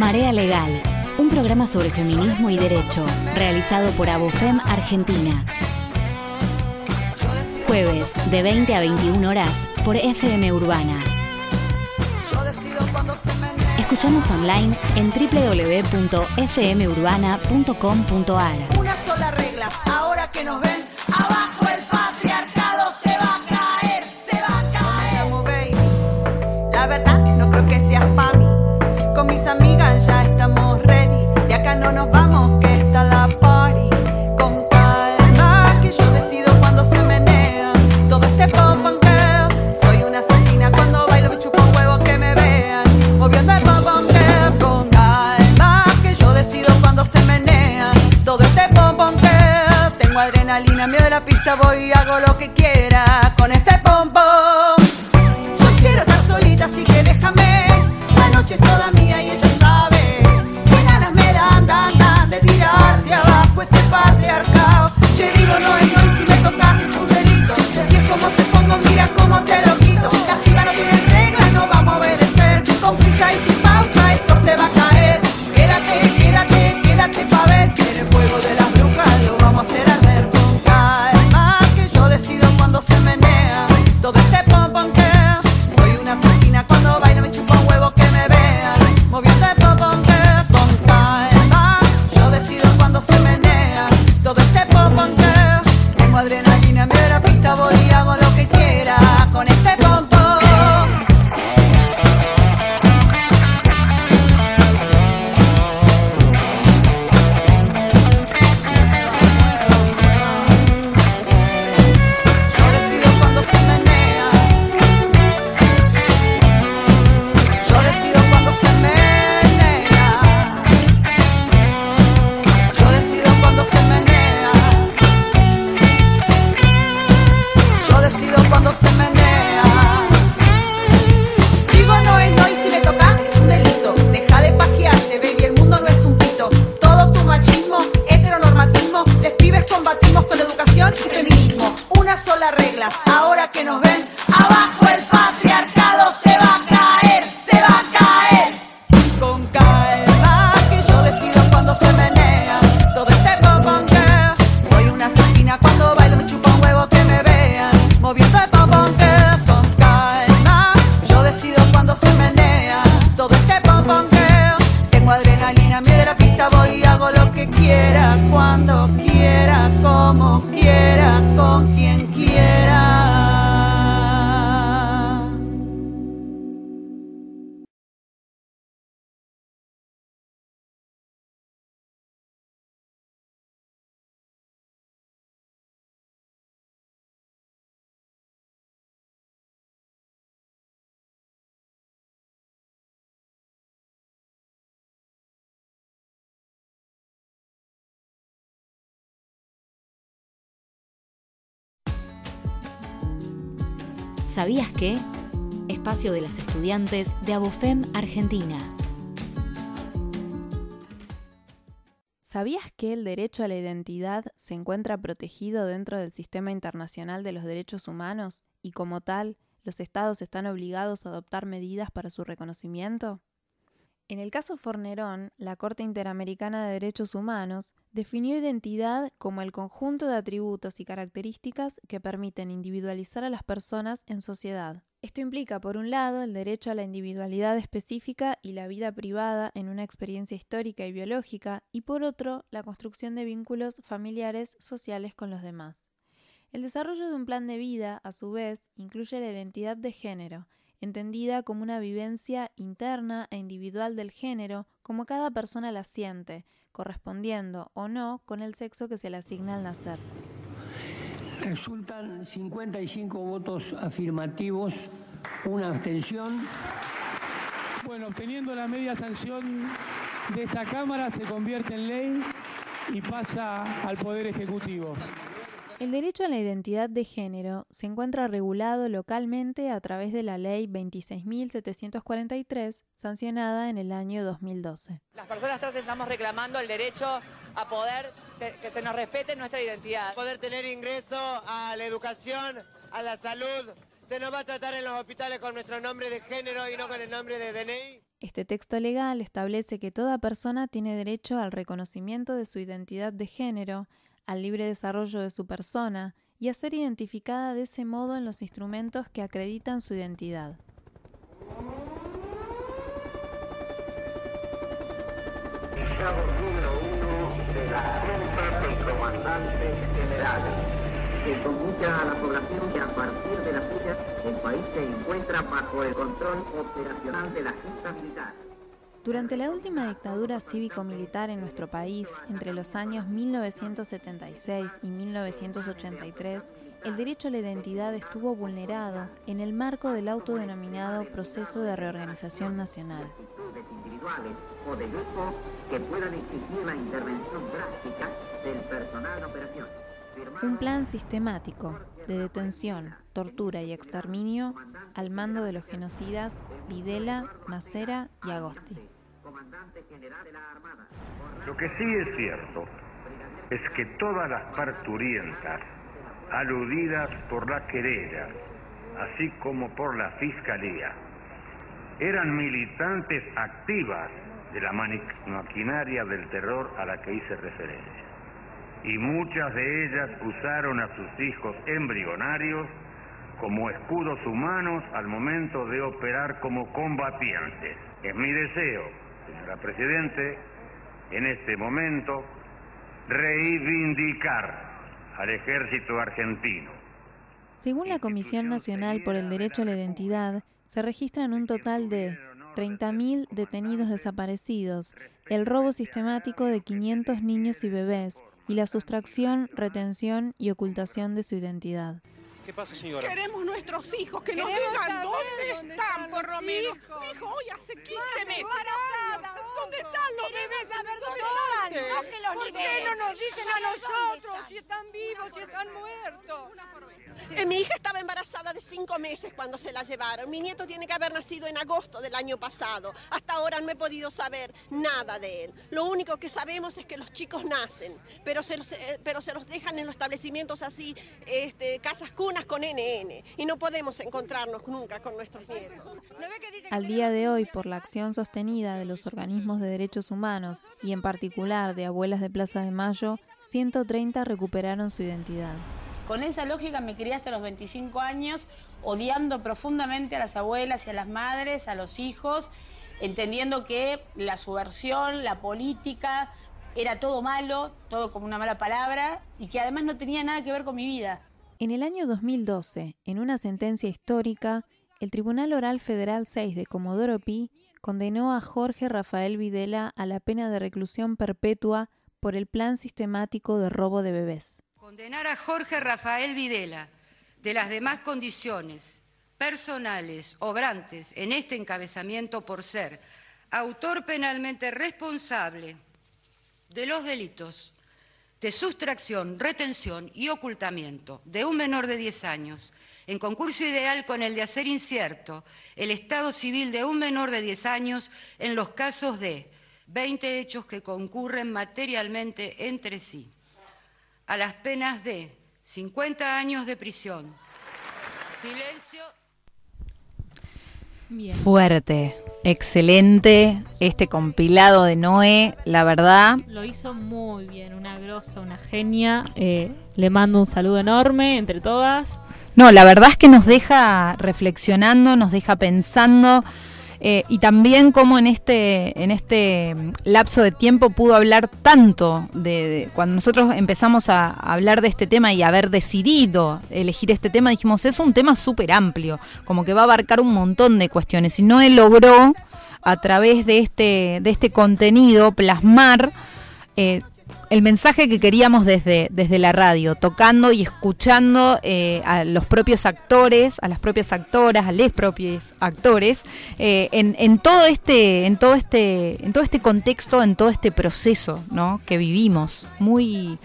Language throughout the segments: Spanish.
Marea Legal, un programa sobre feminismo y derecho, realizado por Abofem Argentina. Jueves de 20 a 21 horas por FM Urbana. Escuchamos online en www.fmurbana.com.ar. Una sola regla, ahora que nos ven, abajo Adrenalina, miedo de la pista, voy hago lo que quiera. Con este pom pom. Yo quiero estar solita, así que déjame. La noche toda ¿Sabías que? Espacio de las estudiantes de Abofem Argentina. ¿Sabías que el derecho a la identidad se encuentra protegido dentro del sistema internacional de los derechos humanos y como tal, los estados están obligados a adoptar medidas para su reconocimiento? En el caso Fornerón, la Corte Interamericana de Derechos Humanos definió identidad como el conjunto de atributos y características que permiten individualizar a las personas en sociedad. Esto implica, por un lado, el derecho a la individualidad específica y la vida privada en una experiencia histórica y biológica, y por otro, la construcción de vínculos familiares sociales con los demás. El desarrollo de un plan de vida, a su vez, incluye la identidad de género, entendida como una vivencia interna e individual del género, como cada persona la siente, correspondiendo o no con el sexo que se le asigna al nacer. Resultan 55 votos afirmativos, una abstención. Bueno, obteniendo la media sanción de esta Cámara se convierte en ley y pasa al Poder Ejecutivo. El derecho a la identidad de género se encuentra regulado localmente a través de la Ley 26.743, sancionada en el año 2012. Las personas trans estamos reclamando el derecho a poder que se nos respete nuestra identidad. poder tener ingreso a la educación, a la salud. Se nos va a tratar en los hospitales con nuestro nombre de género y no con el nombre de DNI. Este texto legal establece que toda persona tiene derecho al reconocimiento de su identidad de género, al libre desarrollo de su persona y a ser identificada de ese modo en los instrumentos que acreditan su identidad. número uno de la Junta Comandantes Generales, que comunica a la población que a partir de la fecha el país se encuentra bajo el control operacional de la Junta Militar. Durante la última dictadura cívico-militar en nuestro país, entre los años 1976 y 1983, el derecho a la identidad estuvo vulnerado en el marco del autodenominado proceso de reorganización nacional. Un plan sistemático de detención, tortura y exterminio al mando de los genocidas Videla, Macera y Agosti. Lo que sí es cierto es que todas las parturientas aludidas por la querella, así como por la fiscalía, eran militantes activas de la maquinaria del terror a la que hice referencia. Y muchas de ellas usaron a sus hijos embrionarios como escudos humanos al momento de operar como combatientes. Es mi deseo, señora Presidente, en este momento reivindicar al ejército argentino. Según la Comisión Nacional por el Derecho a la Identidad, se registran un total de 30.000 detenidos desaparecidos, el robo sistemático de 500 niños y bebés y la sustracción, retención y ocultación de su identidad. ¿Qué pasa, señora? Queremos nuestros hijos, que nos Queremos digan saber dónde, dónde están, están por lo menos. Hijo, hoy hace 15 Más meses. embarazadas, ¿Dónde están los bebés? saber dónde ¿Dónde? están, no que los ¿Por qué no nos dicen a ¿Dónde nosotros si están vivos, si están muertos? Eh, mi hija estaba embarazada de cinco meses cuando se la llevaron. Mi nieto tiene que haber nacido en agosto del año pasado. Hasta ahora no he podido saber nada de él. Lo único que sabemos es que los chicos nacen, pero se los, eh, pero se los dejan en los establecimientos así, este, casas cunas con NN. Y no podemos encontrarnos nunca con nuestros nietos. Al día de hoy, por la acción sostenida de los organismos de derechos humanos y en particular de Abuelas de Plaza de Mayo, 130 recuperaron su identidad. Con esa lógica me crié hasta los 25 años, odiando profundamente a las abuelas y a las madres, a los hijos, entendiendo que la subversión, la política, era todo malo, todo como una mala palabra, y que además no tenía nada que ver con mi vida. En el año 2012, en una sentencia histórica, el Tribunal Oral Federal 6 de Comodoro Pi condenó a Jorge Rafael Videla a la pena de reclusión perpetua por el plan sistemático de robo de bebés. Condenar a Jorge Rafael Videla de las demás condiciones personales obrantes en este encabezamiento por ser autor penalmente responsable de los delitos de sustracción, retención y ocultamiento de un menor de 10 años, en concurso ideal con el de hacer incierto el estado civil de un menor de 10 años en los casos de 20 hechos que concurren materialmente entre sí, a las penas de 50 años de prisión, silencio Fuerte, excelente este compilado de Noé, la verdad. Lo hizo muy bien, una grosa, una genia. Eh, le mando un saludo enorme entre todas. No, la verdad es que nos deja reflexionando, nos deja pensando. Eh, y también cómo en este, en este lapso de tiempo pudo hablar tanto de, cuando nosotros empezamos a hablar de este tema y haber decidido elegir este tema, dijimos, es un tema súper amplio, como que va a abarcar un montón de cuestiones. Y Noé logró, a través de este, de este contenido, plasmar eh, el mensaje que queríamos desde, desde la radio, tocando y escuchando eh, a los propios actores, a las propias actoras, a los propios actores, eh, en, en todo este, en todo este, en todo este contexto, en todo este proceso, ¿no? que vivimos, muy,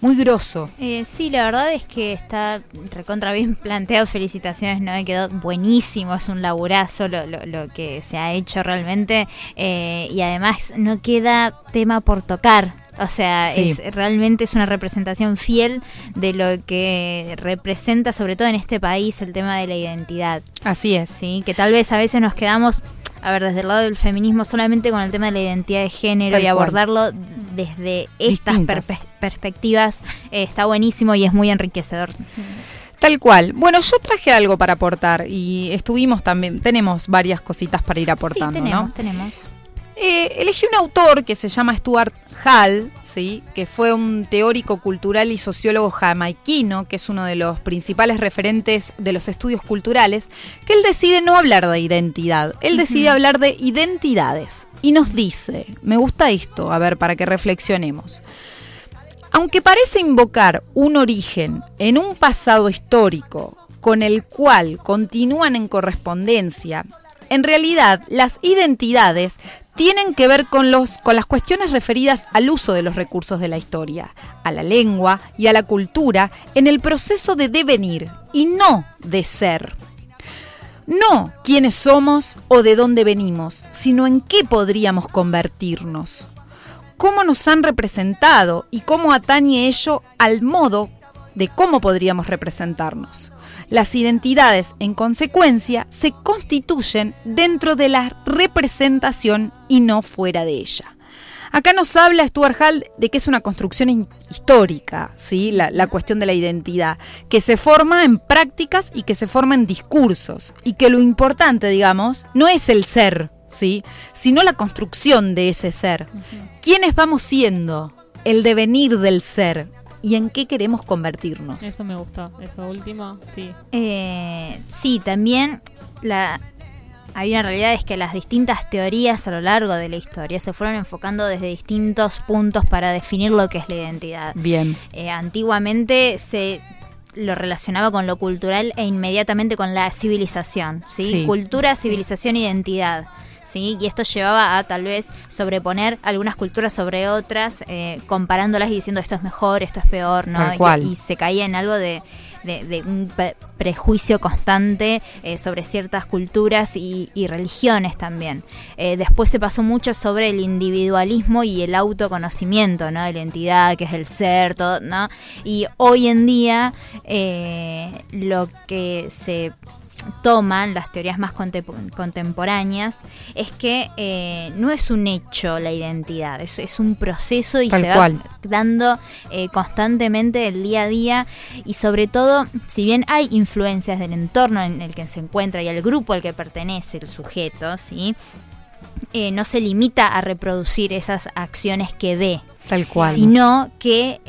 muy grosso. Eh, sí, la verdad es que está recontra bien planteado. Felicitaciones, no me quedó buenísimo. Es un laburazo lo, lo- lo que se ha hecho realmente. Eh, y además no queda tema por tocar. O sea, Sí. es, realmente es una representación fiel de lo que representa, sobre todo en este país, el tema de la identidad. Así es. Sí, que tal vez a veces nos quedamos a ver, desde el lado del feminismo, solamente con el tema de la identidad de género Tal y cual. abordarlo desde estas perspectivas, eh, está buenísimo y es muy enriquecedor. Tal cual. Bueno, yo traje algo para aportar y estuvimos también, tenemos varias cositas para ir aportando, sí, tenemos, ¿no? tenemos. Eh, elegí un autor que se llama Stuart Hall, ¿sí? que fue un teórico cultural y sociólogo jamaiquino, que es uno de los principales referentes de los estudios culturales, que él decide no hablar de identidad, él decide hablar de identidades. Y nos dice, me gusta esto, a ver, para que reflexionemos. Aunque parece invocar un origen en un pasado histórico con el cual continúan en correspondencia, en realidad las identidades tienen que ver con, los, con las cuestiones referidas al uso de los recursos de la historia, a la lengua y a la cultura en el proceso de devenir y no de ser. No quiénes somos o de dónde venimos, sino en qué podríamos convertirnos cómo nos han representado y cómo atañe ello al modo de cómo podríamos representarnos. Las identidades, en consecuencia, se constituyen dentro de la representación y no fuera de ella. Acá nos habla Stuart Hall de que es una construcción histórica, ¿sí? La, la cuestión de la identidad, que se forma en prácticas y que se forma en discursos, y que lo importante, digamos, no es el ser, ¿sí? sino la construcción de ese ser. ¿Quiénes vamos siendo? El devenir del ser. ¿Y en qué queremos convertirnos? Eso me gustó, eso último, sí. Eh, sí, también la hay una realidad es que las distintas teorías a lo largo de la historia se fueron enfocando desde distintos puntos para definir lo que es la identidad. Bien. Eh, antiguamente se lo relacionaba con lo cultural e inmediatamente con la civilización, ¿sí? Sí. Cultura, civilización, identidad. ¿Sí? Y esto llevaba a tal vez sobreponer algunas culturas sobre otras, eh, comparándolas y diciendo esto es mejor, esto es peor, ¿no? Y- se caía en algo de, de- de un pre- prejuicio constante eh, sobre ciertas culturas y, y religiones también. Eh, después se pasó mucho sobre el individualismo y el autoconocimiento, ¿no? De la entidad, que es el ser, todo, ¿no? Y hoy en día lo que se toman las teorías más contem- contemporáneas es que eh, no es un hecho la identidad, es, es un proceso y Tal se cual. va dando eh, constantemente el día a día y sobre todo, si bien hay influencias del entorno en el que se encuentra y al grupo al que pertenece el sujeto, ¿sí? Eh, no se limita a reproducir esas acciones que ve, Tal cual. sino que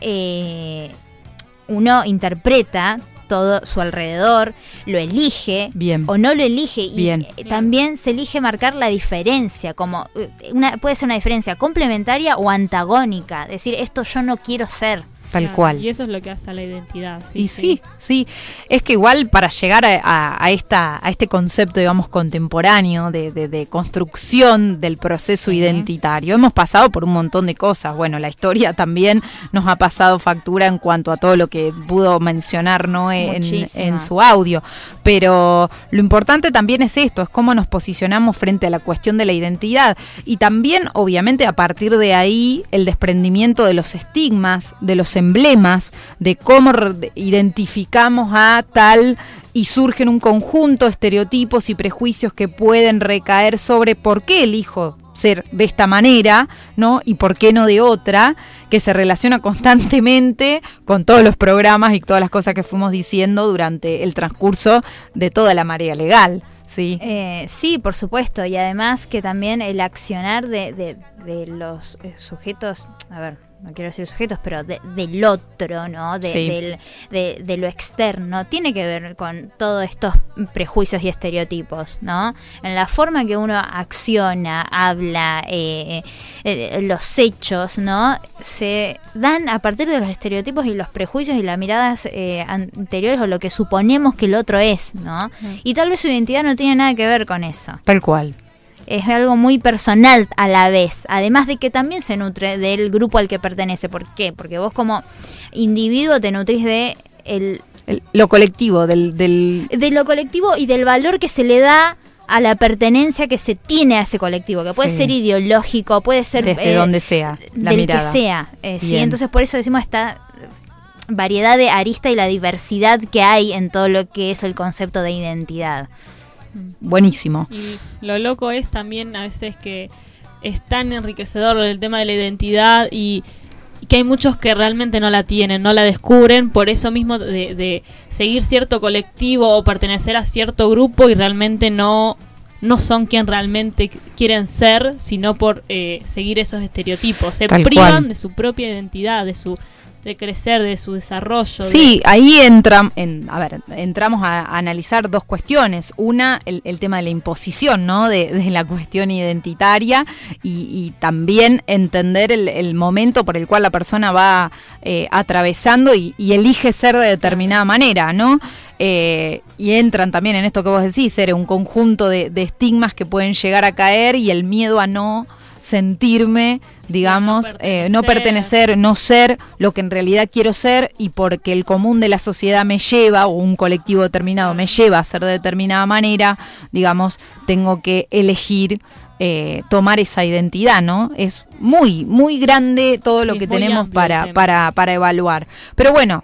uno interpreta todo su alrededor, lo elige Bien. o no lo elige y Bien. eh, también se elige marcar la diferencia, como eh, una, puede ser una diferencia complementaria o antagónica, decir esto yo no quiero ser. Tal Claro, cual. Y eso es lo que hace a la identidad. Sí, Y sí, sí, es que igual para llegar a, a- a esta, a este concepto, digamos, contemporáneo de, de- de construcción del proceso identitario, hemos pasado por un montón de cosas. Bueno, la historia también nos ha pasado factura en cuanto a todo lo que pudo mencionar ¿no? en, en su audio. Pero lo importante también es esto, es cómo nos posicionamos frente a la cuestión de la identidad. Y también, obviamente, a partir de ahí, el desprendimiento de los estigmas, de los emblemas, de cómo identificamos a tal y surgen un conjunto de estereotipos y prejuicios que pueden recaer sobre por qué elijo ser de esta manera, ¿no? Y por qué no de otra, que se relaciona constantemente con todos los programas y todas las cosas que fuimos diciendo durante el transcurso de toda la marea legal, ¿sí? Eh, sí, por supuesto, y además que también el accionar de, de- de los eh, sujetos, a ver, no quiero decir sujetos, pero de- del otro, ¿no? De, Sí. del- de- de lo externo, tiene que ver con todos estos prejuicios y estereotipos, ¿no? En la forma que uno acciona, habla, eh, eh, los hechos, ¿no? Se dan a partir de los estereotipos y los prejuicios y las miradas eh, anteriores o lo que suponemos que el otro es, ¿no? Y tal vez su identidad no tiene nada que ver con eso. Tal cual. Es algo muy personal a la vez, además de que también se nutre del grupo al que pertenece. ¿Por qué? Porque vos como individuo te nutrís de el, El- lo colectivo, del, del de lo colectivo y del valor que se le da a la pertenencia que se tiene a ese colectivo, que puede Sí. ser ideológico, puede ser desde eh, donde sea, la del mirada. que sea. eh, sí, entonces por eso decimos esta variedad de arista y la diversidad que hay en todo lo que es el concepto de identidad. Buenísimo. Y lo loco es también a veces que es tan enriquecedor el tema de la identidad y, y que hay muchos que realmente no la tienen, no la descubren, por eso mismo de, de seguir cierto colectivo o pertenecer a cierto grupo y realmente no no son quien realmente qu- quieren ser, sino por eh, seguir esos estereotipos. Se Tal privan cual. de su propia identidad, de su de crecer, de su desarrollo. de- Sí, ahí entra, en, a ver, entramos a, a analizar dos cuestiones. Una, el, el tema de la imposición, ¿no? De, de la cuestión identitaria y, y también entender el, el momento por el cual la persona va eh, atravesando y, y elige ser de determinada manera, ¿no? Eh, y entran también en esto que vos decís, ser un conjunto de, de estigmas que pueden llegar a caer y el miedo a no sentirme, digamos, eh, no pertenecer, no ser lo que en realidad quiero ser y porque el común de la sociedad me lleva o un colectivo determinado me lleva a ser de determinada manera, digamos, tengo que elegir eh, tomar esa identidad, ¿no? Es muy, muy grande todo lo que tenemos para, para, para evaluar. Pero bueno,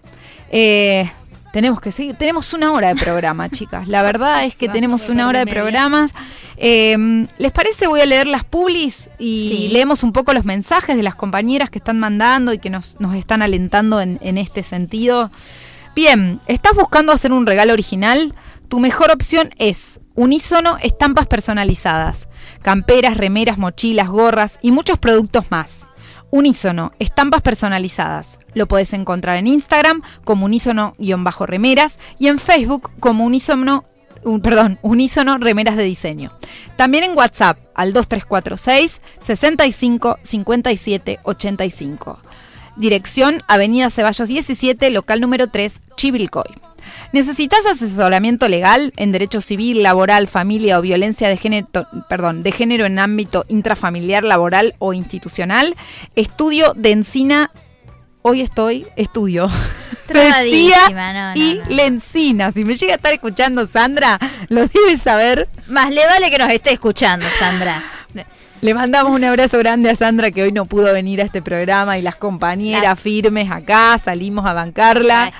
eh, tenemos que seguir. Tenemos una hora de programa, chicas. La verdad es que tenemos una hora de programas. Eh, ¿Les parece? Voy a leer las publis y Sí. leemos un poco los mensajes de las compañeras que están mandando y que nos, nos están alentando en, en este sentido. Bien, ¿estás buscando hacer un regalo original? Tu mejor opción es Unísono Estampas Personalizadas, camperas, remeras, mochilas, gorras y muchos productos más. Unísono, estampas personalizadas. Lo puedes encontrar en Instagram como unísono-remeras y en Facebook como unísono, un- perdón, unísono remeras de diseño. También en WhatsApp al 2346 65 57 85. Dirección Avenida Ceballos 17, local número 3, Chivilcoy. ¿Necesitas asesoramiento legal en derecho civil, laboral, familia o violencia de género, perdón, de género en ámbito intrafamiliar, laboral o institucional? Estudio de Encina. Hoy estoy, estudio. Decía no, no, y Lencina. Si me llega a estar escuchando Sandra, lo debe saber. Más le vale que nos esté escuchando, Sandra. Le mandamos un abrazo grande a Sandra que hoy no pudo venir a este programa y las compañeras firmes acá, salimos a bancarla.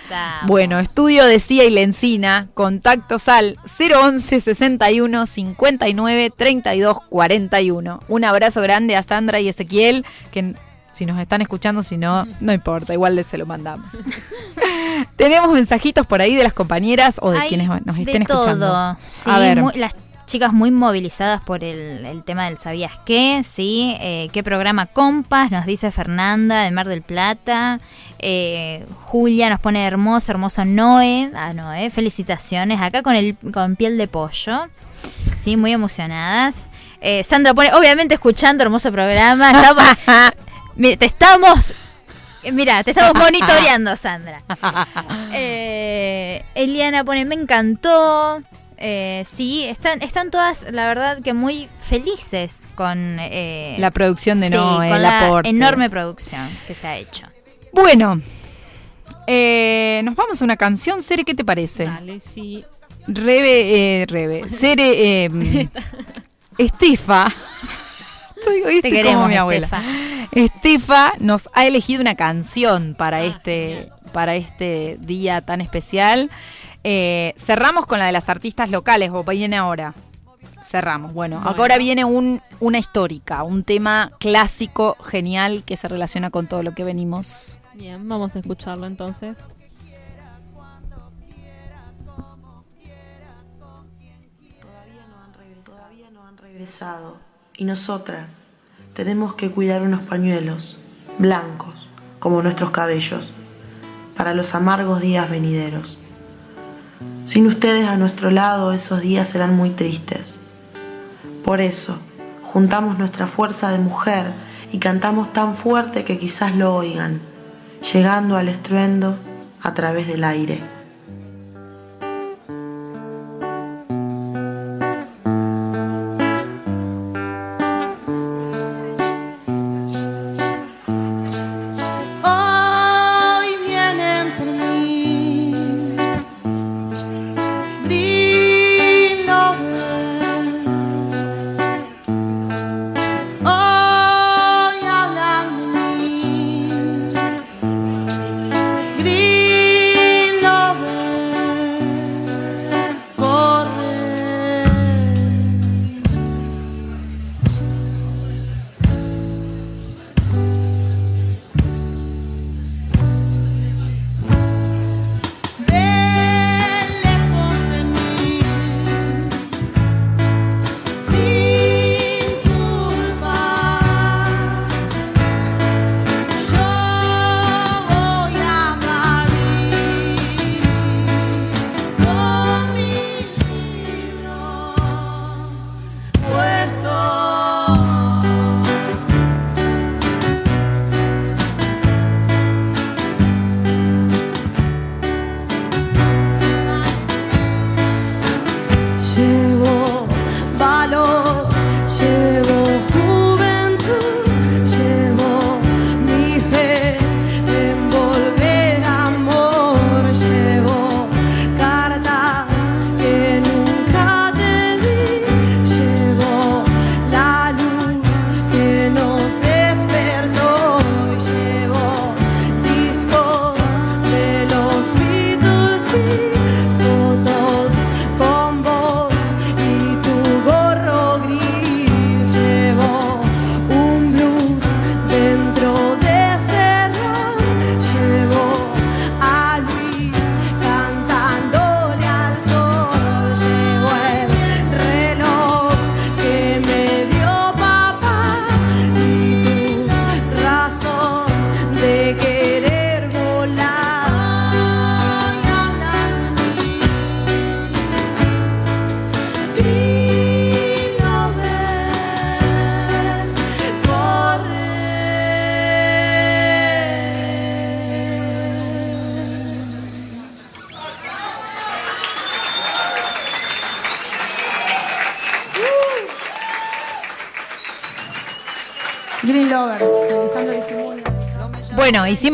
Bueno, estudio de CIA y Lencina, contactos al 011 61 59 32 41. Un abrazo grande a Sandra y Ezequiel, que si nos están escuchando, si no, no importa, igual les se lo mandamos. Tenemos mensajitos por ahí de las compañeras o de Hay quienes nos de estén escuchando. todo. Sí, a ver. muy- las chicas muy movilizadas por el, el tema del ¿sabías qué? Sí, eh, ¿qué programa Compas? Nos dice Fernanda de Mar del Plata. Eh, Julia nos pone hermoso, hermoso Noé. Ah, Noé, felicitaciones. Acá con, el, con piel de pollo. Sí, muy emocionadas. Eh, Sandra pone, obviamente escuchando, hermoso programa. Estamos, Mira, te estamos... Mira, te estamos monitoreando, Sandra. Eh, Eliana pone, me encantó. Eh, sí, están, están todas, la verdad, que muy felices con eh, La producción de sí, Noé, con el la aporte. enorme producción que se ha hecho. Bueno, eh, nos vamos a una canción. Sere, ¿qué te parece? Dale, sí. Rebe, eh, Rebe. Sere, eh, Estefa. Hoy Te estoy como queremos, mi abuela. Estefa. Estefa nos ha elegido una canción para este para este día tan especial. Eh, cerramos con la de las artistas locales, o viene ahora. Cerramos. Bueno, Bueno. ahora viene un, una histórica, un tema clásico, genial, que se relaciona con todo lo que venimos. Bien, vamos a escucharlo entonces. regresado y nosotras tenemos que cuidar unos pañuelos blancos como nuestros cabellos para los amargos días venideros. Sin ustedes a nuestro lado esos días serán muy tristes. Por eso, juntamos nuestra fuerza de mujer y cantamos tan fuerte que quizás lo oigan, llegando al estruendo a través del aire.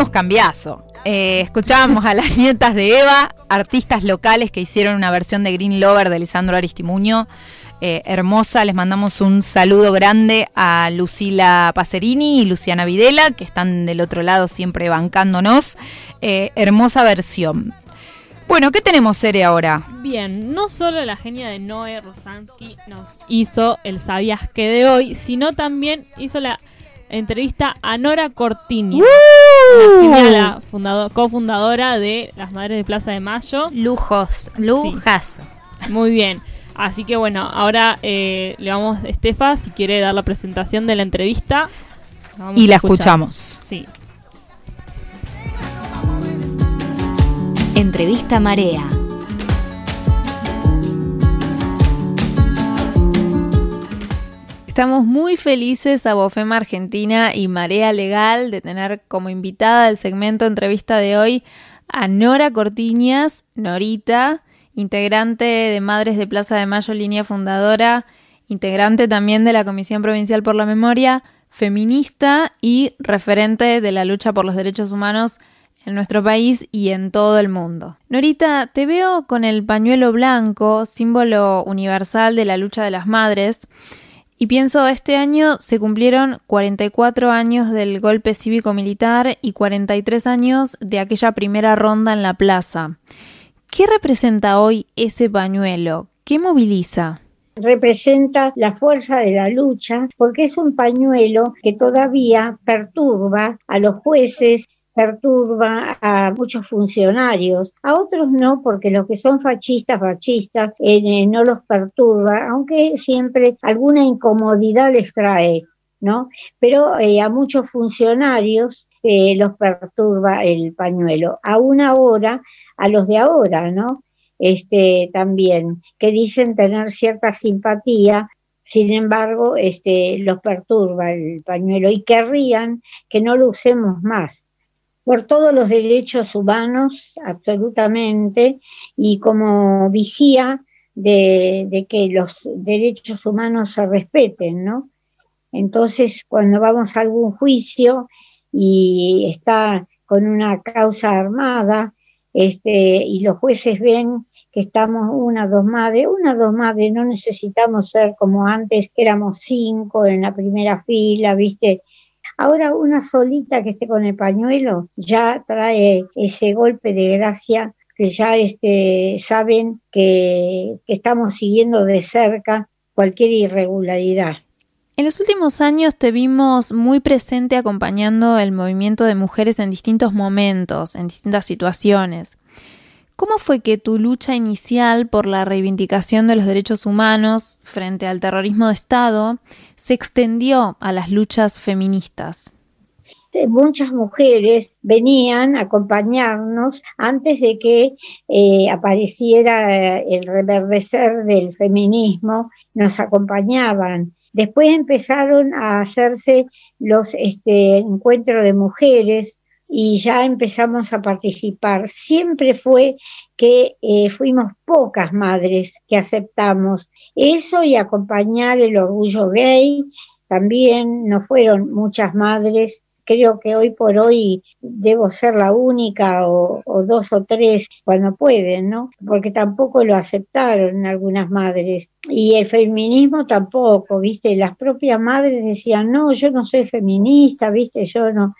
Cambiazo. Eh, escuchábamos a las nietas de Eva, artistas locales que hicieron una versión de Green Lover de Lisandro Aristimuño. Eh, hermosa, les mandamos un saludo grande a Lucila Pacerini y Luciana Videla, que están del otro lado siempre bancándonos. Eh, hermosa versión. Bueno, ¿qué tenemos, Sere, ahora? Bien, no solo la genia de Noé Rosansky nos hizo el Sabías que de hoy, sino también hizo la entrevista a Nora Cortini, la cofundadora de las Madres de Plaza de Mayo. Lujos, lujas. Muy bien. Así que bueno, ahora eh, le vamos a Estefa si quiere dar la presentación de la entrevista. y la escuchamos. Sí. Entrevista Marea. Estamos muy felices a Bofema Argentina y Marea Legal de tener como invitada del segmento entrevista de hoy a Nora Cortiñas, Norita, integrante de Madres de Plaza de Mayo, línea fundadora, integrante también de la Comisión Provincial por la Memoria, feminista y referente de la lucha por los derechos humanos en nuestro país y en todo el mundo. Norita, te veo con el pañuelo blanco, símbolo universal de la lucha de las madres, y pienso, este año se cumplieron 44 años del golpe cívico-militar y 43 años de aquella primera ronda en la plaza. ¿Qué representa hoy ese pañuelo? ¿Qué moviliza? representa la fuerza de la lucha porque es un pañuelo que todavía perturba a los jueces, perturba a muchos funcionarios, a otros no, porque los que son fascistas, fascistas, eh, no los perturba, aunque siempre alguna incomodidad les trae, ¿no? Pero eh, a muchos funcionarios eh, los perturba el pañuelo. Aún ahora a los de ahora, ¿no? Este, también, que dicen tener cierta simpatía, sin embargo, este, los perturba el pañuelo y querrían que no lo usemos más. Por todos los derechos humanos, absolutamente, y como vigía de, que los derechos humanos se respeten, ¿no? Entonces, cuando vamos a algún juicio y está con una causa armada, este, y los jueces ven que estamos una, dos madres, una, dos madres, no necesitamos ser como antes, que éramos cinco en la primera fila, ¿viste? Ahora una solita que esté con el pañuelo ya trae ese golpe de gracia que ya este, saben que, que estamos siguiendo de cerca cualquier irregularidad. En los últimos años te vimos muy presente acompañando el movimiento de mujeres en distintos momentos, en distintas situaciones. ¿Cómo fue que tu lucha inicial por la reivindicación de los derechos humanos frente al terrorismo de Estado se extendió a las luchas feministas? muchas mujeres venían a acompañarnos antes de que eh, apareciera el reverdecer del feminismo, nos acompañaban Después empezaron a hacerse los este, encuentros de mujeres y ya empezamos a participar. Siempre fue que eh, fuimos pocas madres que aceptamos eso y acompañar el orgullo gay. También no fueron muchas madres creo que hoy por hoy debo ser la única o, dos o tres cuando pueden, ¿no? Porque tampoco lo aceptaron algunas madres. Y el feminismo tampoco, ¿viste? Las propias madres decían, no, yo no soy feminista, ¿viste? Yo no.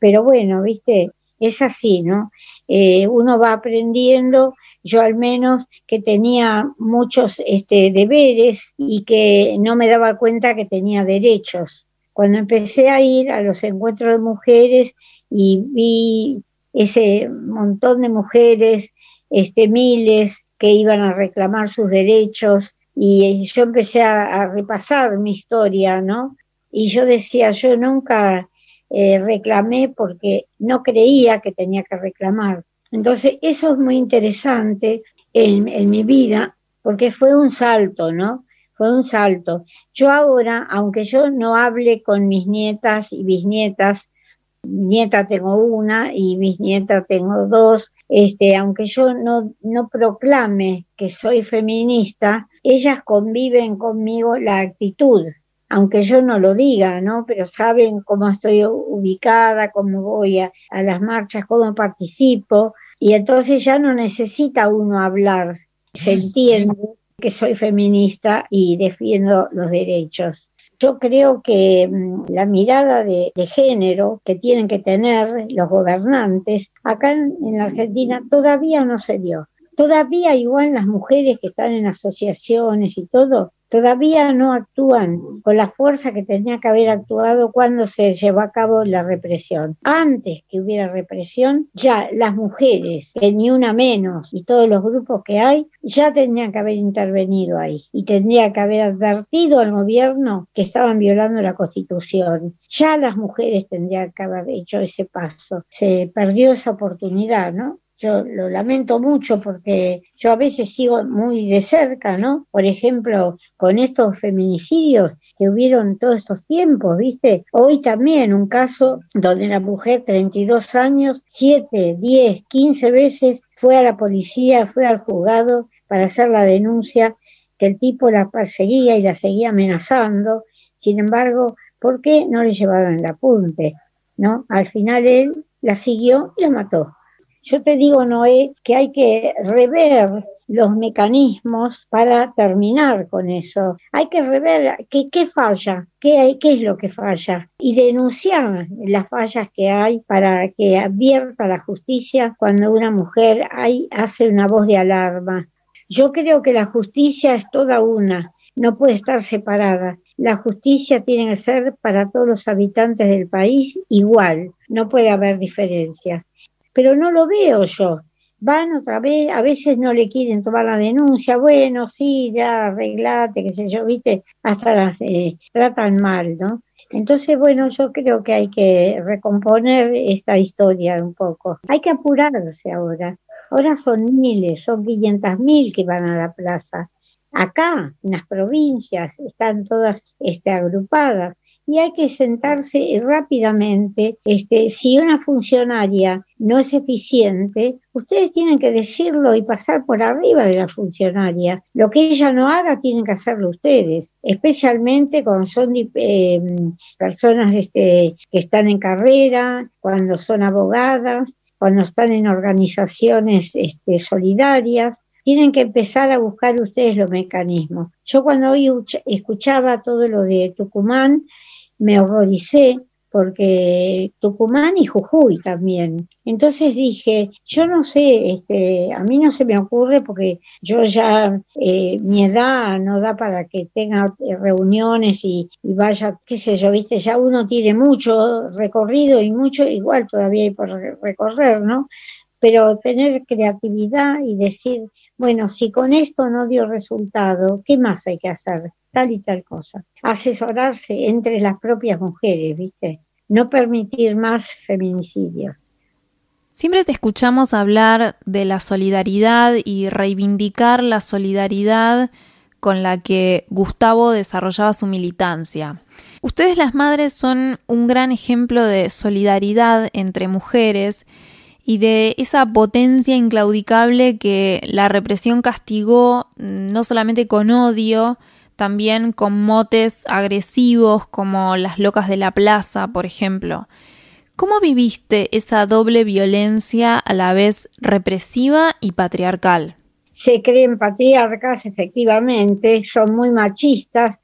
Pero bueno, ¿viste? Es así, ¿no? Eh, uno va aprendiendo yo al menos que tenía muchos este, deberes y que no me daba cuenta que tenía derechos. Cuando empecé a ir a los encuentros de mujeres y vi ese montón de mujeres, este, miles que iban a reclamar sus derechos, y yo empecé a, repasar mi historia, ¿no? Y yo decía, yo nunca eh, reclamé porque no creía que tenía que reclamar. Entonces, eso es muy interesante en, en mi vida, porque fue un salto, ¿no? fue un salto. Yo ahora, aunque yo no hable con mis nietas y bisnietas, nieta tengo una y bisnieta tengo dos, este, aunque yo no, no proclame que soy feminista, ellas conviven conmigo la actitud, aunque yo no lo diga, ¿no? Pero saben cómo estoy ubicada, cómo voy a, las marchas, cómo participo, y entonces ya no necesita uno hablar, se que soy feminista y defiendo los derechos. Yo creo que mm, la mirada de, de, género que tienen que tener los gobernantes acá en, en la Argentina todavía no se dio. Todavía igual las mujeres que están en asociaciones y todo, todavía no actúan con la fuerza que tenía que haber actuado cuando se llevó a cabo la represión. Antes que hubiera represión, ya las mujeres, que ni una menos, y todos los grupos que hay, ya tenían que haber intervenido ahí y tendría que haber advertido al gobierno que estaban violando la constitución. Ya las mujeres tendrían que haber hecho ese paso. Se perdió esa oportunidad, ¿no? Yo lo lamento mucho porque yo a veces sigo muy de cerca, ¿no? Por ejemplo, con estos feminicidios que hubieron todos estos tiempos, ¿viste? Hoy también un caso donde la mujer, 32 años, 7, 10, 15 veces fue a la policía, fue al juzgado para hacer la denuncia que el tipo la perseguía y la seguía amenazando. Sin embargo, ¿por qué no le llevaron el apunte? ¿No? Al final él la siguió y la mató. Yo te digo, Noé, que hay que rever los mecanismos para terminar con eso. Hay que rever qué, falla, qué, es lo que falla y denunciar las fallas que hay para que abierta la justicia cuando una mujer hace una voz de alarma. Yo creo que la justicia es toda una, no puede estar separada. La justicia tiene que ser para todos los habitantes del país igual, no puede haber diferencias pero no lo veo yo. Van otra vez, a veces no le quieren tomar la denuncia, bueno, sí, ya arreglate, qué sé yo, viste, hasta las eh, tratan mal, ¿no? Entonces, bueno, yo creo que hay que recomponer esta historia un poco. Hay que apurarse ahora. Ahora son miles, son 500 mil que van a la plaza. Acá, en las provincias, están todas este, agrupadas y hay que sentarse rápidamente. Este, si una funcionaria no es eficiente, ustedes tienen que decirlo y pasar por arriba de la funcionaria. Lo que ella no haga, tienen que hacerlo ustedes, especialmente cuando son eh, personas este, que están en carrera, cuando son abogadas, cuando están en organizaciones este, solidarias tienen que empezar a buscar ustedes los mecanismos. Yo cuando hoy escuchaba todo lo de Tucumán, me horroricé porque Tucumán y Jujuy también. Entonces dije, yo no sé, este, a mí no se me ocurre porque yo ya, eh, mi edad no da para que tenga eh, reuniones y, y, vaya, qué sé yo, viste, ya uno tiene mucho recorrido y mucho, igual todavía hay por recorrer, ¿no? Pero tener creatividad y decir, bueno, si con esto no dio resultado, ¿qué más hay que hacer? tal y tal cosa. Asesorarse entre las propias mujeres, ¿viste? No permitir más feminicidios. Siempre te escuchamos hablar de la solidaridad y reivindicar la solidaridad con la que Gustavo desarrollaba su militancia. Ustedes las madres son un gran ejemplo de solidaridad entre mujeres y de esa potencia inclaudicable que la represión castigó no solamente con odio, también con motes agresivos como las locas de la plaza, por ejemplo. ¿Cómo viviste esa doble violencia a la vez represiva y patriarcal? Se creen patriarcas, efectivamente, son muy machistas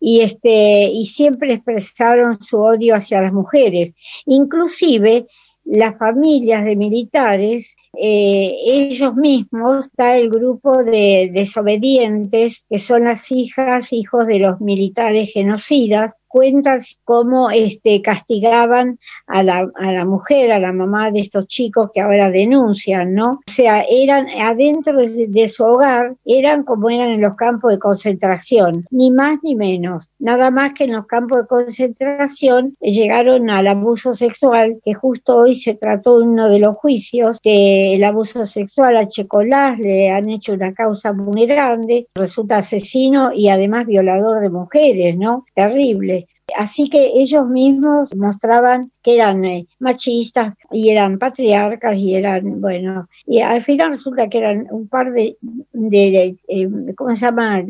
y este y siempre expresaron su odio hacia las mujeres. Inclusive las familias de militares eh, ellos mismos, está el grupo de desobedientes, que son las hijas, hijos de los militares genocidas, cuentas cómo este, castigaban a la, a la, mujer, a la mamá de estos chicos que ahora denuncian, ¿no? O sea, eran adentro de, su hogar, eran como eran en los campos de concentración, ni más ni menos. Nada más que en los campos de concentración llegaron al abuso sexual, que justo hoy se trató uno de los juicios, que el abuso sexual a Checolás le han hecho una causa muy grande, resulta asesino y además violador de mujeres, ¿no? Terrible. Así que ellos mismos mostraban que eran eh, machistas y eran patriarcas y eran, bueno, y al final resulta que eran un par de, eh, ¿cómo se llama?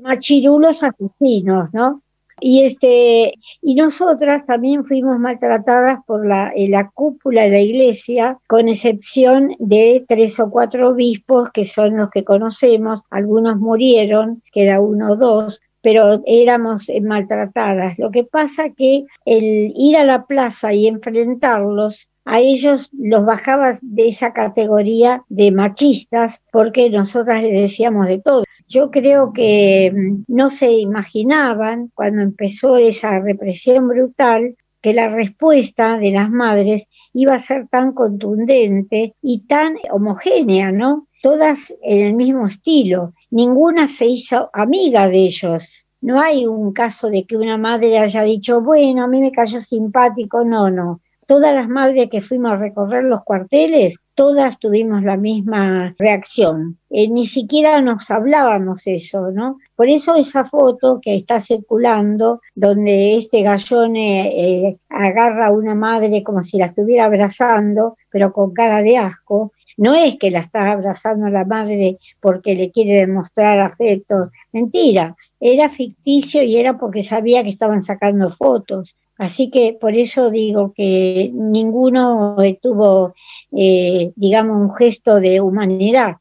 Machirulos asesinos, ¿no? Y este, y nosotras también fuimos maltratadas por la, eh, la cúpula de la iglesia, con excepción de tres o cuatro obispos que son los que conocemos, algunos murieron, que era uno o dos, pero éramos eh, maltratadas. Lo que pasa que el ir a la plaza y enfrentarlos a ellos los bajaba de esa categoría de machistas porque nosotras les decíamos de todo. Yo creo que mm, no se imaginaban cuando empezó esa represión brutal que la respuesta de las madres iba a ser tan contundente y tan homogénea, ¿no? Todas en el mismo estilo. Ninguna se hizo amiga de ellos. No hay un caso de que una madre haya dicho, bueno, a mí me cayó simpático, no, no todas las madres que fuimos a recorrer los cuarteles, todas tuvimos la misma reacción. Eh, ni siquiera nos hablábamos eso, ¿no? Por eso esa foto que está circulando, donde este gallone eh, agarra a una madre como si la estuviera abrazando, pero con cara de asco, no es que la está abrazando a la madre porque le quiere demostrar afecto, mentira, era ficticio y era porque sabía que estaban sacando fotos. Así que por eso digo que ninguno tuvo, eh, digamos, un gesto de humanidad.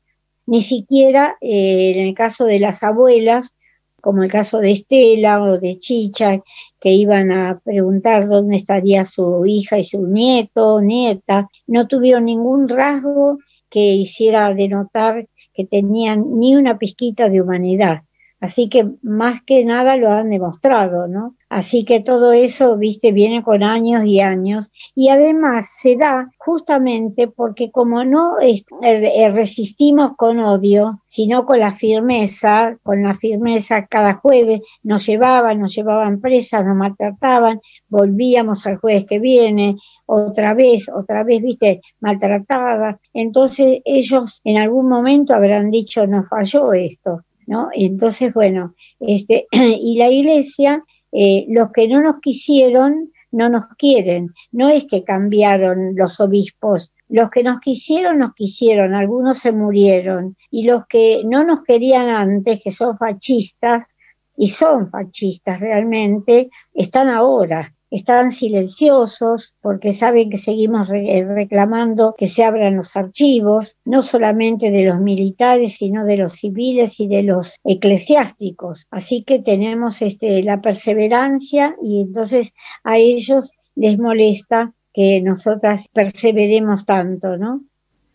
Ni siquiera eh, en el caso de las abuelas, como el caso de Estela o de Chicha, que iban a preguntar dónde estaría su hija y su nieto nieta, no tuvieron ningún rasgo que hiciera denotar que tenían ni una pizquita de humanidad. Así que más que nada lo han demostrado, ¿no? Así que todo eso, viste, viene con años y años y además se da justamente porque como no es, eh, resistimos con odio, sino con la firmeza, con la firmeza cada jueves nos llevaban, nos llevaban presas, nos maltrataban, volvíamos al jueves que viene, otra vez, otra vez, viste, maltratada. Entonces ellos en algún momento habrán dicho, nos falló esto ¿no? Entonces, bueno, este, y la iglesia, eh, los que no nos quisieron, no nos quieren. No es que cambiaron los obispos. Los que nos quisieron, nos quisieron. Algunos se murieron. Y los que no nos querían antes, que son fascistas, y son fascistas realmente, están ahora están silenciosos porque saben que seguimos eh, reclamando que se abran los archivos, no solamente de los militares, sino de los civiles y de los eclesiásticos. Así que tenemos este, la perseverancia y entonces a ellos les molesta que nosotras perseveremos tanto, ¿no?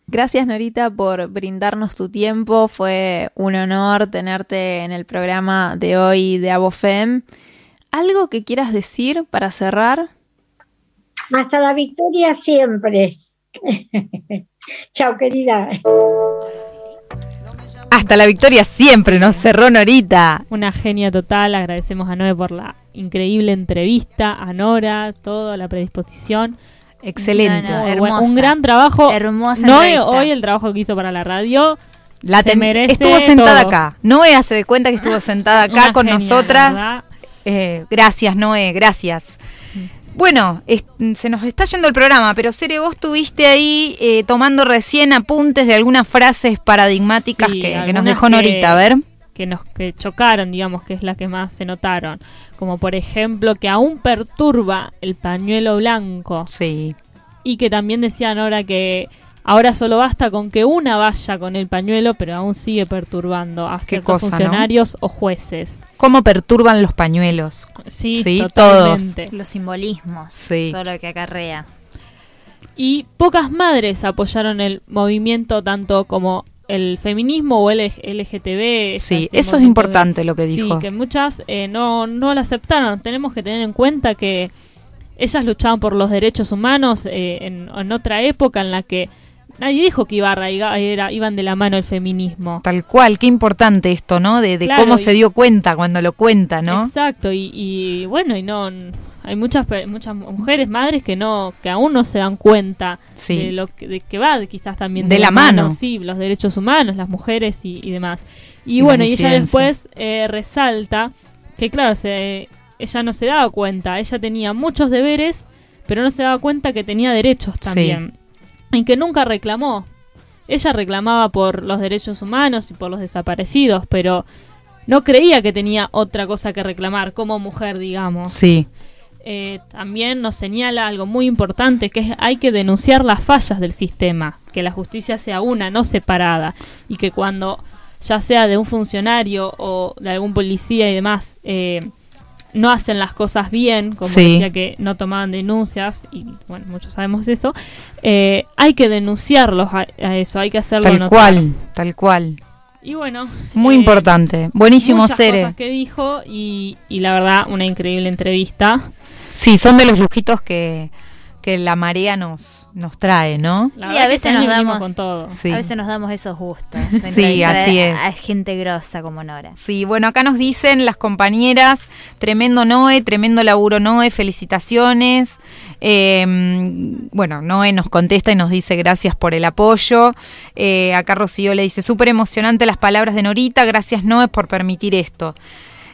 Gracias Norita por brindarnos tu tiempo, fue un honor tenerte en el programa de hoy de Abofem. ¿Algo que quieras decir para cerrar? Hasta la victoria siempre. Chao, querida. Hasta la victoria siempre, nos cerró Norita. Una genia total, agradecemos a Noé por la increíble entrevista, a Nora, toda la predisposición. Excelente, un gran trabajo. Hermosa Noé, hoy el trabajo que hizo para la radio la se merece estuvo sentada acá. Noé hace de cuenta que estuvo sentada acá con nosotras. Eh, gracias, Noé, gracias. Bueno, se nos está yendo el programa, pero Cere, vos tuviste ahí eh, tomando recién apuntes de algunas frases paradigmáticas que, nos dejó Norita, a ver. Que nos que chocaron, digamos, que es la que más se notaron. Como por ejemplo, que aún perturba el pañuelo blanco. Sí. Y que también decía Nora que Ahora solo basta con que una vaya con el pañuelo, pero aún sigue perturbando a ciertos funcionarios o jueces. ¿Cómo perturban los pañuelos? Sí, totalmente. Todos. Los simbolismos, sí. todo lo que acarrea. Y pocas madres apoyaron el movimiento tanto como el feminismo o el LGTB. Sí, eso es importante lo que dijo. Sí, que muchas eh, no, no la aceptaron. Tenemos que tener en cuenta que ellas luchaban por los derechos humanos eh, en, otra época en la que Nadie dijo que Ibarra era, iban de la mano el feminismo. Tal cual, qué importante esto, ¿no? De, cómo se dio cuenta cuando lo cuenta, ¿no? Exacto, y, bueno, y no hay muchas muchas mujeres, madres que no que aún no se dan cuenta de lo que, de que va quizás también de, la, mano. sí, los derechos humanos, las mujeres y, demás. Y, bueno, y ella después eh, resalta que claro, se, ella no se daba cuenta, ella tenía muchos deberes, pero no se daba cuenta que tenía derechos también en que nunca reclamó. Ella reclamaba por los derechos humanos y por los desaparecidos, pero no creía que tenía otra cosa que reclamar como mujer, digamos. Sí. Eh, también nos señala algo muy importante, que es hay que denunciar las fallas del sistema, que la justicia sea una, no separada, y que cuando ya sea de un funcionario o de algún policía y demás, eh, no hacen las cosas bien, como Sí. decía que no tomaban denuncias, y bueno, muchos sabemos eso, eh, hay que denunciarlos a, a eso, hay que hacerlo Tal notar. cual, tal cual. Y bueno, Muy eh, importante. Buenísimo, Cere. cosas que dijo y, y la verdad una increíble entrevista. Sí, son de los lujitos que, que la marea nos, nos trae, ¿no? La y a veces nos damos con todo. Sí. a veces nos damos esos gustos Sí, así es. a gente grosa como Nora Sí, bueno, acá nos dicen las compañeras, tremendo Noé, tremendo laburo Noé, felicitaciones. Eh, bueno, Noé nos contesta y nos dice gracias por el apoyo. Eh, acá Rocío le dice, súper emocionante las palabras de Norita, gracias Noé por permitir esto.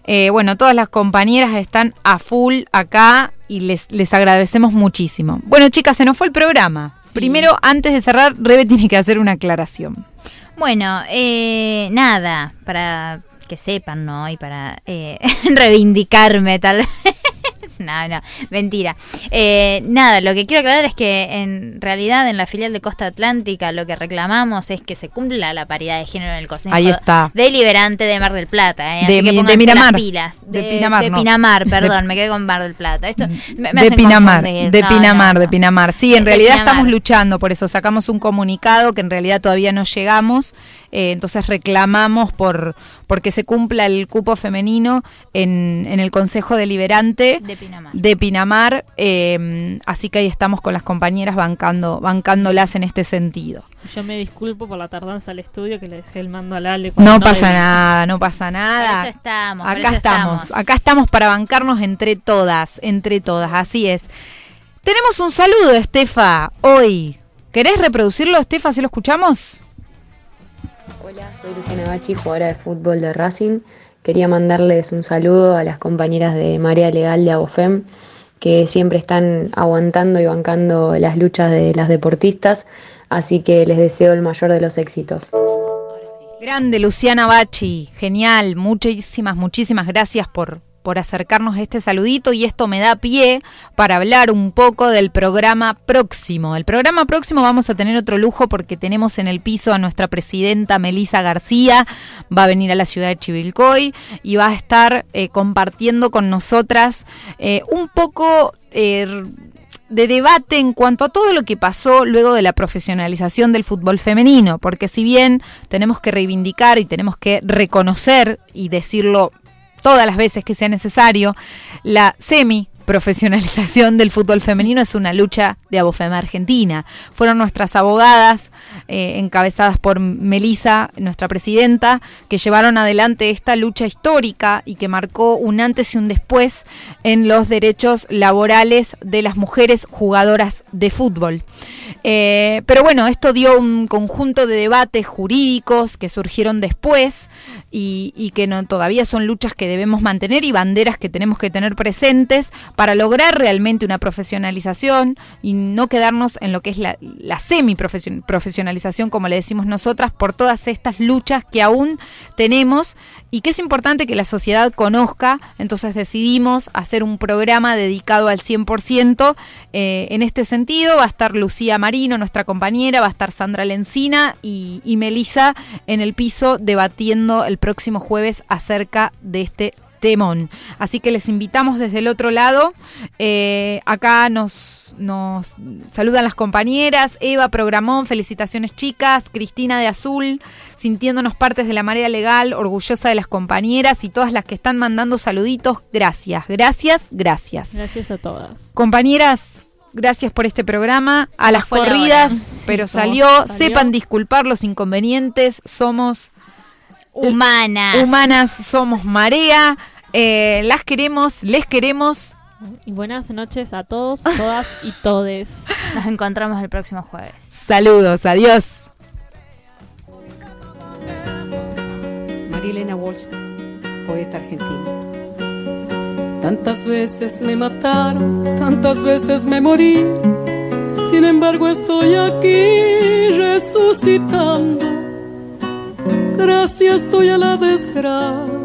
Eh, bueno, todas las compañeras están a full acá y les, les agradecemos muchísimo. Bueno, chicas, se nos fue el programa. Primero, antes de cerrar, Rebe tiene que hacer una aclaración. Bueno, eh, nada, para que sepan, ¿no? Y para eh, reivindicarme tal vez. No, no, mentira. Eh, nada, lo que quiero aclarar es que en realidad en la filial de Costa Atlántica lo que reclamamos es que se cumpla la paridad de género en el Consejo Ahí está. Deliberante de Mar del Plata. ¿eh? De Así que mi- de Miramar. las pilas. De De, Pinamar, de no. Pinamar, perdón, me quedé con Mar del Plata. Esto me, me de Pinamar, confundir. de No, Pinamar, no, de. Pinamar. Sí, en realidad Pinamar. estamos luchando por eso. Sacamos un comunicado que en realidad todavía no llegamos. Eh, entonces reclamamos por porque se cumpla el cupo femenino en, en el Consejo Deliberante De Pinamar. de Pinamar. eh, así que ahí estamos con las compañeras bancando, bancándolas en este sentido. Yo me disculpo por la tardanza al estudio que le dejé el mando al Ale. No cuando pasa debí. nada, no pasa nada. Por eso estamos, por Acá eso estamos, estamos. acá estamos para bancarnos entre todas, entre todas, así es. Tenemos un saludo, Estefa, hoy. ¿Querés reproducirlo, Estefa, si lo escuchamos? Hola, soy Luciana Bachi, jugadora de fútbol de Racing. Quería mandarles un saludo a las compañeras de Marea Legal de Abofem, que siempre están aguantando y bancando las luchas de las deportistas, así que les deseo el mayor de los éxitos. Grande, Luciana Bachi, genial, muchísimas, muchísimas gracias por, por acercarnos este saludito y esto me da pie para hablar un poco del programa próximo. El programa próximo vamos a tener otro lujo porque tenemos en el piso a nuestra presidenta Melisa García, va a venir a la ciudad de Chivilcoy y va a estar eh, compartiendo con nosotras eh, un poco... eh, de debate en cuanto a todo lo que pasó luego de la profesionalización del fútbol femenino, porque si bien tenemos que reivindicar y tenemos que reconocer y decirlo todas las veces que sea necesario, la semi profesionalización del fútbol femenino es una lucha de Abofema Argentina. Fueron nuestras abogadas, eh, encabezadas por Melisa, nuestra presidenta, que llevaron adelante esta lucha histórica y que marcó un antes y un después en los derechos laborales de las mujeres jugadoras de fútbol. Eh, pero bueno, esto dio un conjunto de debates jurídicos que surgieron después y, y que no, todavía son luchas que debemos mantener y banderas que tenemos que tener presentes para lograr realmente una profesionalización y no quedarnos en lo que es la, la semi-profesionalización, como le decimos nosotras, por todas estas luchas que aún tenemos y que es importante que la sociedad conozca. Entonces decidimos hacer un programa dedicado al 100% eh, en este sentido. Va a estar Lucía Marino, nuestra compañera, va a estar Sandra Lencina y, y Melisa en el piso debatiendo el próximo jueves acerca de este temón. Así que les invitamos desde el otro lado. Eh, acá nos, nos saludan las compañeras. Eva Programón, felicitaciones chicas. Cristina de Azul, sintiéndonos partes de la marea legal, orgullosa de las compañeras y todas las que están mandando saluditos. Gracias, gracias, gracias. Gracias a todas. Compañeras, Gracias por este programa. Se a las la corridas. Sí, pero salió. salió. Sepan disculpar los inconvenientes. Somos Humanas. Humanas, somos marea. Eh, las queremos, les queremos. Y buenas noches a todos, todas y todes. Nos encontramos el próximo jueves. Saludos, adiós. María Elena Walsh, poeta argentina. Tantas veces me mataron, tantas veces me morí. Sin embargo estoy aquí resucitando. Gracias estoy a la desgracia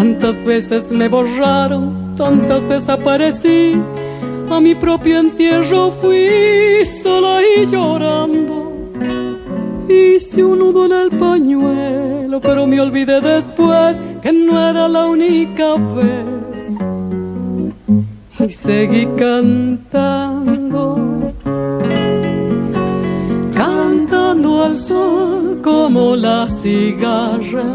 Tantas veces me borraron, tantas desaparecí, a mi propio entierro fui sola y llorando. Hice un nudo en el pañuelo, pero me olvidé después que no era la única vez. Y seguí cantando al sol como la cigarra,